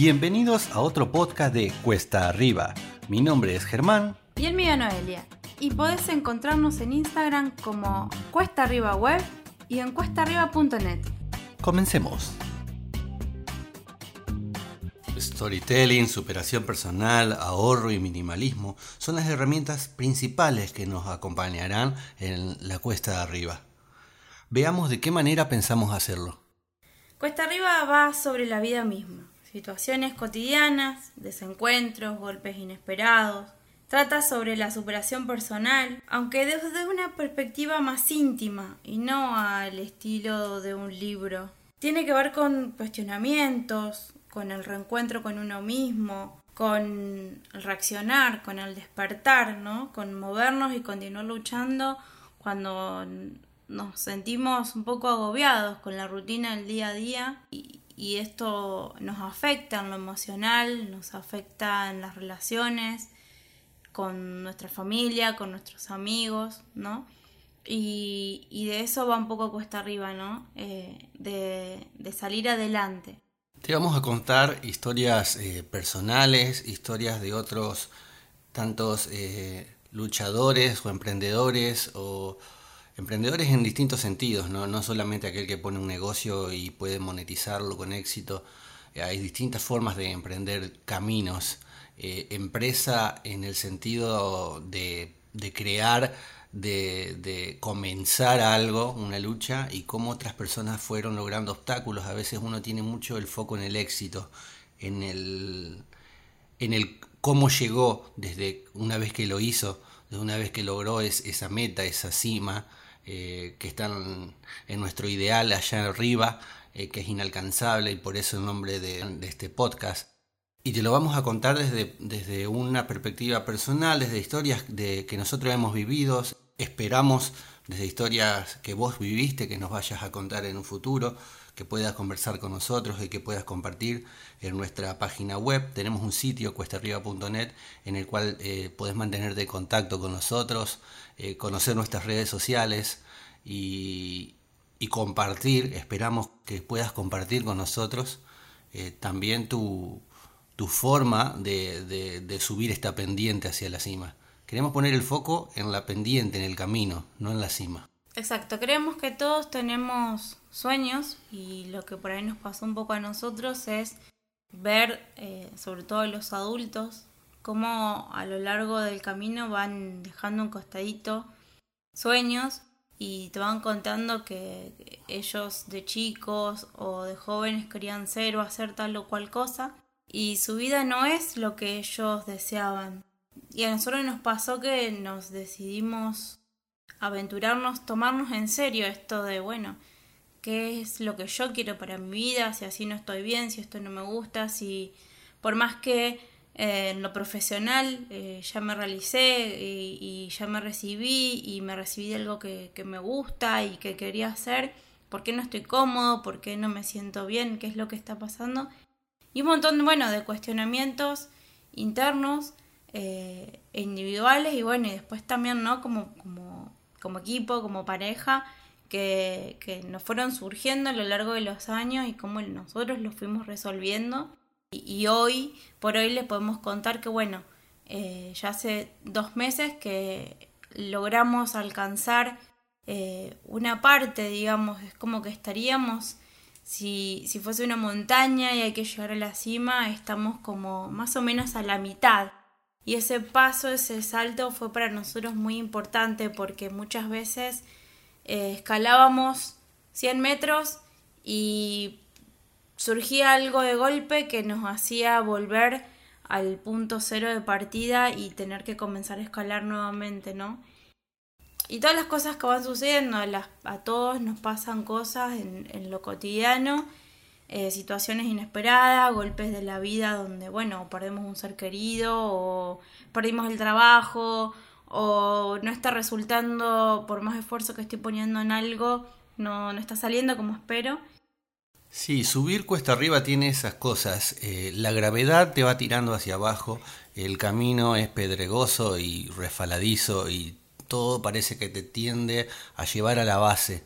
Bienvenidos a otro podcast de Cuesta Arriba. Mi nombre es Germán. Y el mío Noelia. Y podés encontrarnos en Instagram como Cuesta Arriba Web y en cuestaarriba.net. Comencemos. Storytelling, superación personal, ahorro y minimalismo son las herramientas principales que nos acompañarán en la cuesta de arriba. Veamos de qué manera pensamos hacerlo. Cuesta arriba va sobre la vida misma, situaciones cotidianas, desencuentros, golpes inesperados. Trata sobre la superación personal, aunque desde una perspectiva más íntima y no al estilo de un libro. Tiene que ver con cuestionamientos, con el reencuentro con uno mismo, con el reaccionar, con el despertar. Con movernos y continuar luchando cuando nos sentimos un poco agobiados con la rutina del día a día y, y esto nos afecta en lo emocional, nos afecta en las relaciones con nuestra familia, con nuestros amigos, ¿no? Y, y de eso va un poco cuesta arriba, ¿no? Eh, de, de, salir adelante. Te vamos a contar historias eh, personales, historias de otros tantos eh, luchadores o emprendedores o Emprendedores en distintos sentidos, ¿no? no solamente aquel que pone un negocio y puede monetizarlo con éxito. Eh, hay distintas formas de emprender caminos. Eh, empresa en el sentido de, crear, de, comenzar algo, una lucha, y cómo otras personas fueron logrando obstáculos. A veces uno tiene mucho el foco en el éxito, en el, en el cómo llegó desde una vez que lo hizo, de una vez que logró esa meta, esa cima, eh, que están en nuestro ideal allá arriba, eh, que es inalcanzable y por eso el nombre de, este podcast. Y te lo vamos a contar desde, desde una perspectiva personal, desde historias de, que nosotros hemos vivido. Esperamos desde historias que vos viviste, que nos vayas a contar en un futuro, que puedas conversar con nosotros y que puedas compartir en nuestra página web. Tenemos un sitio, cuestaarriba.net, en el cual eh, podés mantenerte en contacto con nosotros, eh, conocer nuestras redes sociales y, compartir, esperamos que puedas compartir con nosotros eh, también tu, forma de, subir esta pendiente hacia la cima. Queremos poner el foco en la pendiente, en el camino, no en la cima. Exacto, creemos que todos tenemos sueños y lo que por ahí nos pasó un poco a nosotros es ver, eh, sobre todo los adultos, cómo a lo largo del camino van dejando un costadito sueños y te van contando que ellos de chicos o de jóvenes querían ser o hacer tal o cual cosa y su vida no es lo que ellos deseaban. Y a nosotros nos pasó que nos decidimos aventurarnos, tomarnos en serio esto de, bueno, ¿qué es lo que yo quiero para mi vida? Si así no estoy bien, si esto no me gusta, si por más que eh, en lo profesional eh, ya me realicé y, ya me recibí y me recibí de algo que, me gusta y que quería hacer, ¿por qué no estoy cómodo? ¿Por qué no me siento bien? ¿Qué es lo que está pasando? Y un montón, bueno, de cuestionamientos internos eh, individuales y bueno, y después también, ¿no? Como, como, como equipo, como pareja, que, que nos fueron surgiendo a lo largo de los años y cómo nosotros los fuimos resolviendo y, hoy, por hoy, les podemos contar que, bueno, eh, ya hace dos meses que logramos alcanzar eh, una parte, digamos, es como que estaríamos, si, si fuese una montaña y hay que llegar a la cima, estamos como más o menos a la mitad. Y ese paso, ese salto fue para nosotros muy importante porque muchas veces eh, escalábamos 100 metros y surgía algo de golpe que nos hacía volver al punto cero de partida y tener que comenzar a escalar nuevamente, ¿no? Y todas las cosas que van sucediendo, a todos nos pasan cosas en, lo cotidiano, eh, situaciones inesperadas, golpes de la vida donde, bueno, perdemos un ser querido o perdimos el trabajo o no está resultando, por más esfuerzo que estoy poniendo en algo, no, no está saliendo como espero. Sí, subir cuesta arriba tiene esas cosas. Eh, la gravedad te va tirando hacia abajo, el camino es pedregoso y refaladizo y todo parece que te tiende a llevar a la base.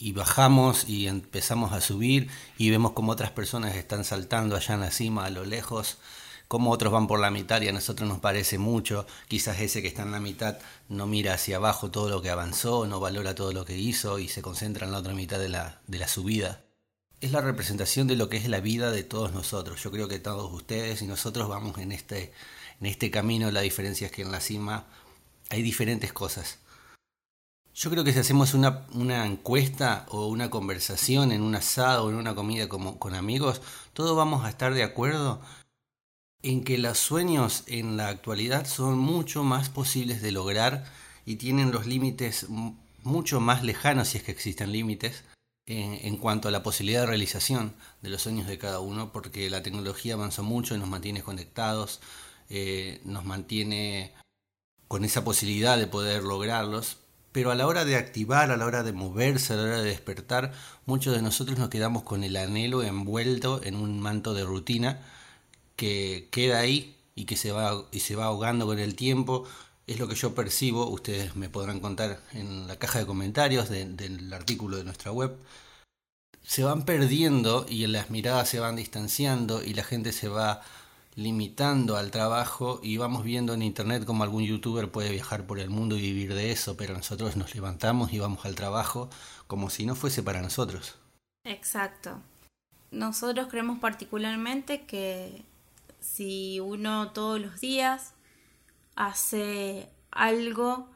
Y bajamos y empezamos a subir y vemos como otras personas están saltando allá en la cima a lo lejos, como otros van por la mitad y a nosotros nos parece mucho, quizás ese que está en la mitad no mira hacia abajo todo lo que avanzó, no valora todo lo que hizo y se concentra en la otra mitad de la, de la subida. Es la representación de lo que es la vida de todos nosotros. Yo creo que todos ustedes y nosotros vamos en este, en este camino. La diferencia es que en la cima hay diferentes cosas yo creo que si hacemos una, encuesta o una conversación en un asado o en una comida como, con amigos, todos vamos a estar de acuerdo en que los sueños en la actualidad son mucho más posibles de lograr y tienen los límites mucho más lejanos, si es que existen límites, en, cuanto a la posibilidad de realización de los sueños de cada uno, porque la tecnología avanzó mucho y nos mantiene conectados, eh, nos mantiene con esa posibilidad de poder lograrlos, pero a la hora de activar, a la hora de moverse, a la hora de despertar, muchos de nosotros nos quedamos con el anhelo envuelto en un manto de rutina que queda ahí y que se va, y se va ahogando con el tiempo. Es lo que yo percibo, ustedes me podrán contar en la caja de comentarios del artículo de nuestra web. Se van perdiendo y las miradas se van distanciando y la gente se va limitando al trabajo y vamos viendo en internet como algún youtuber puede viajar por el mundo y vivir de eso, pero nosotros nos levantamos y vamos al trabajo como si no fuese para nosotros. Exacto. Nosotros creemos particularmente que si uno todos los días hace algo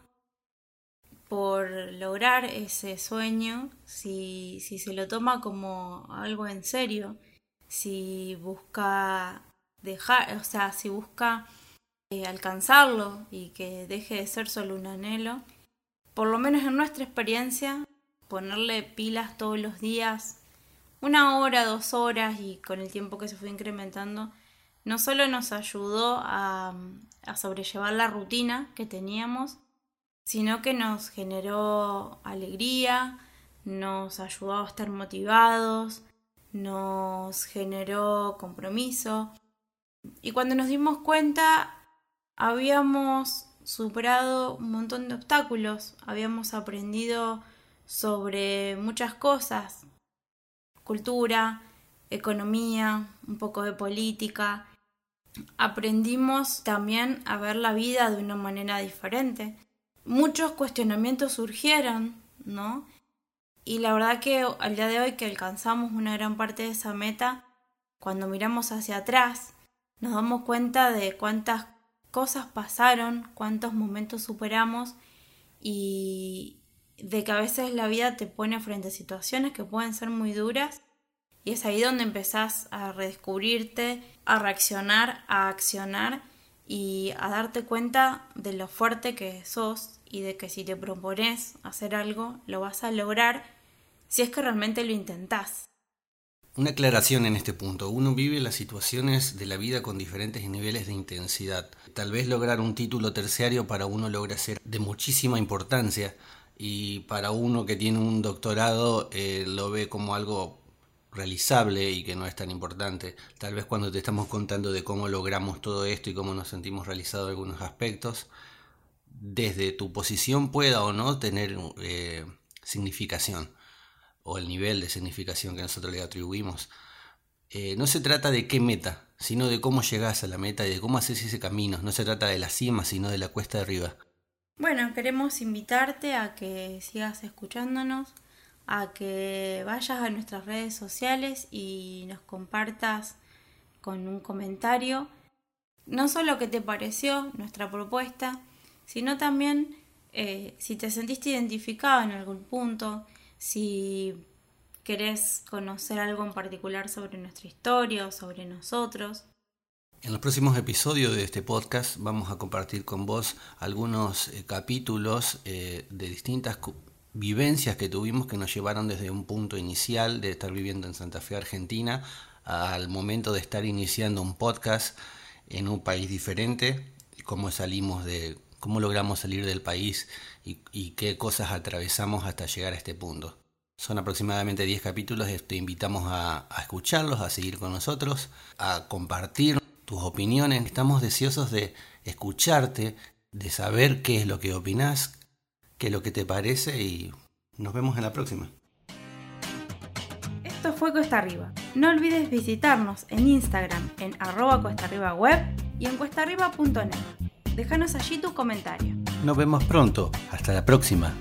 por lograr ese sueño, si, si se lo toma como algo en serio, si busca dejar, o sea, si busca eh, alcanzarlo y que deje de ser solo un anhelo, por lo menos en nuestra experiencia, ponerle pilas todos los días, una hora, dos horas y con el tiempo que se fue incrementando, no solo nos ayudó a, a sobrellevar la rutina que teníamos, sino que nos generó alegría, nos ayudó a estar motivados, nos generó compromiso, y cuando nos dimos cuenta, habíamos superado un montón de obstáculos, habíamos aprendido sobre muchas cosas, cultura, economía, un poco de política. Aprendimos también a ver la vida de una manera diferente. Muchos cuestionamientos surgieron, ¿no? Y la verdad que al día de hoy que alcanzamos una gran parte de esa meta, cuando miramos hacia atrás nos damos cuenta de cuántas cosas pasaron, cuántos momentos superamos y de que a veces la vida te pone frente a situaciones que pueden ser muy duras y es ahí donde empezás a redescubrirte, a reaccionar, a accionar y a darte cuenta de lo fuerte que sos y de que si te propones hacer algo, lo vas a lograr si es que realmente lo intentás. Una aclaración en este punto. Uno vive las situaciones de la vida con diferentes niveles de intensidad. Tal vez lograr un título terciario para uno logra ser de muchísima importancia y para uno que tiene un doctorado eh, lo ve como algo realizable y que no es tan importante. Tal vez cuando te estamos contando de cómo logramos todo esto y cómo nos sentimos realizados en algunos aspectos, desde tu posición pueda o no tener eh, significación o el nivel de significación que nosotros le atribuimos, eh, no se trata de qué meta, sino de cómo llegas a la meta y de cómo haces ese camino. No se trata de la cima, sino de la cuesta de arriba. Bueno, queremos invitarte a que sigas escuchándonos, a que vayas a nuestras redes sociales y nos compartas con un comentario no solo qué te pareció nuestra propuesta, sino también eh, si te sentiste identificado en algún punto, si querés conocer algo en particular sobre nuestra historia o sobre nosotros. En los próximos episodios de este podcast vamos a compartir con vos algunos eh, capítulos eh, de distintas vivencias que tuvimos que nos llevaron desde un punto inicial de estar viviendo en Santa Fe, Argentina, al momento de estar iniciando un podcast en un país diferente, cómo salimos de, cómo logramos salir del país y, qué cosas atravesamos hasta llegar a este punto. Son aproximadamente 10 capítulos, te invitamos a, escucharlos, a seguir con nosotros, a compartir tus opiniones. Estamos deseosos de escucharte, de saber qué es lo que opinas, qué es lo que te parece y nos vemos en la próxima. Esto fue Cuesta Arriba. No olvides visitarnos en Instagram en arroba y en cuestaarriba.net. Déjanos allí tu comentario. Nos vemos pronto. Hasta la próxima.